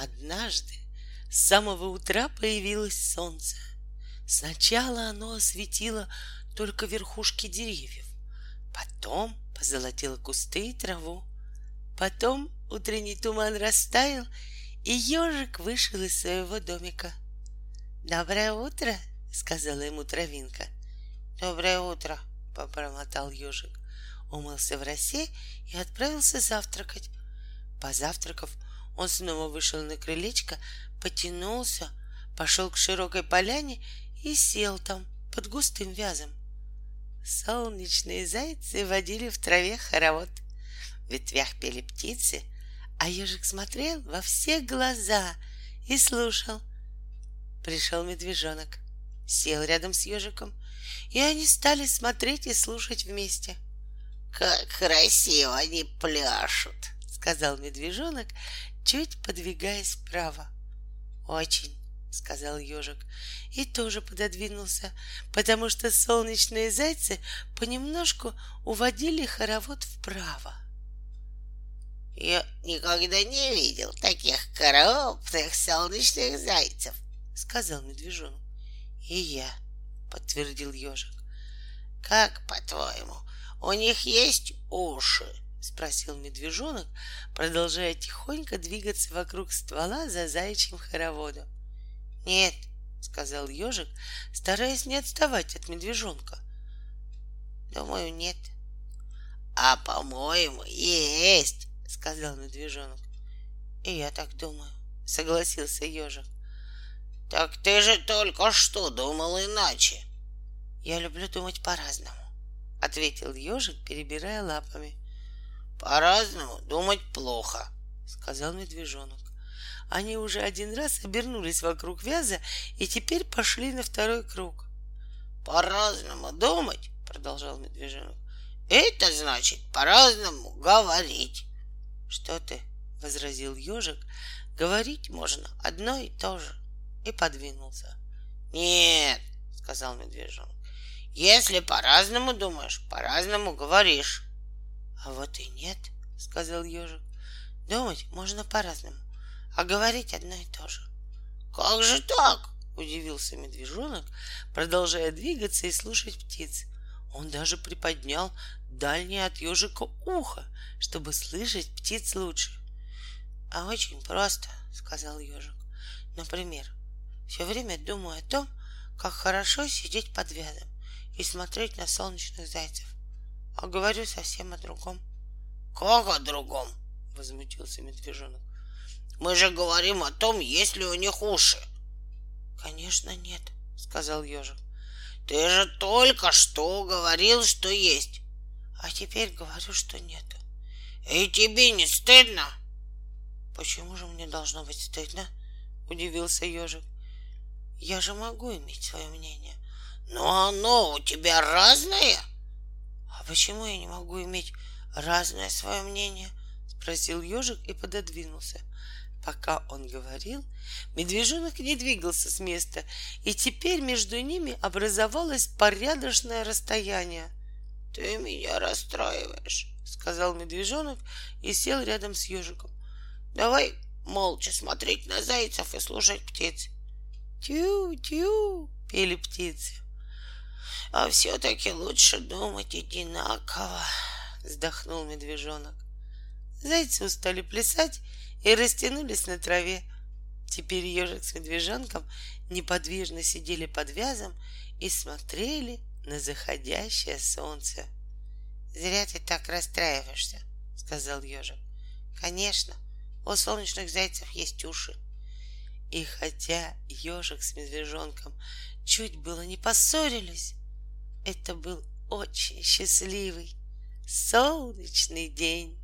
Однажды с самого утра появилось солнце. Сначала оно осветило только верхушки деревьев, потом позолотило кусты и траву, потом утренний туман растаял, и ежик вышел из своего домика. «Доброе утро!» — сказала ему травинка. «Доброе утро!» — попромотал ежик. Умылся в росе и отправился завтракать. Позавтракав, он снова вышел на крылечко, потянулся, пошел к широкой поляне и сел там под густым вязом. Солнечные зайцы водили в траве хоровод. В ветвях пели птицы, а ежик смотрел во все глаза и слушал. Пришел медвежонок, сел рядом с ежиком, и они стали смотреть и слушать вместе. «Как красиво они пляшут!» — сказал медвежонок, чуть подвигаясь вправо. «Очень!» — сказал ежик и тоже пододвинулся, потому что солнечные зайцы понемножку уводили хоровод вправо. Я никогда не видел таких крупных солнечных зайцев, сказал медвежонок. И я, подтвердил ежик. Как по-твоему, у них есть уши? Спросил медвежонок, продолжая тихонько двигаться вокруг ствола за заячьим хороводом. Нет, сказал ежик, стараясь не отставать от медвежонка. Думаю, нет. А по-моему, есть, сказал медвежонок. И я так думаю, согласился ежик. Так ты же только что думал иначе. Я люблю думать по-разному, ответил ежик, перебирая лапами. По-разному думать плохо, сказал медвежонок. Они уже один раз обернулись вокруг вяза и теперь пошли на второй круг. По-разному думать, продолжал медвежонок. Это значит по-разному говорить. Что ты, возразил ежик, говорить можно одно и то же. И подвинулся. Нет, сказал медвежонок. Если по-разному думаешь, по-разному говоришь. А вот и нет, сказал ежик. Думать можно по-разному, а говорить одно и то же. Как же так? Удивился медвежонок, продолжая двигаться и слушать птиц. Он даже приподнял дальнее от ежика ухо, чтобы слышать птиц лучше. А очень просто, сказал ежик. Например, все время думаю о том, как хорошо сидеть под вязом и смотреть на солнечных зайцев а говорю совсем о другом. Как о другом? Возмутился медвежонок. Мы же говорим о том, есть ли у них уши. Конечно, нет, сказал ежик. Ты же только что говорил, что есть. А теперь говорю, что нету. И тебе не стыдно? Почему же мне должно быть стыдно? Удивился ежик. Я же могу иметь свое мнение. Но оно у тебя разное. Почему я не могу иметь разное свое мнение? Спросил ежик и пододвинулся. Пока он говорил, медвежонок не двигался с места, и теперь между ними образовалось порядочное расстояние. Ты меня расстраиваешь, сказал медвежонок и сел рядом с ежиком. Давай молча смотреть на зайцев и слушать птиц. Тю-тю, пели птицы. А все-таки лучше думать одинаково, вздохнул медвежонок. Зайцы устали плясать и растянулись на траве. Теперь ежик с медвежонком неподвижно сидели под вязом и смотрели на заходящее солнце. Зря ты так расстраиваешься, сказал ежик. Конечно, у солнечных зайцев есть уши. И хотя ежик с медвежонком чуть было не поссорились, это был очень счастливый солнечный день.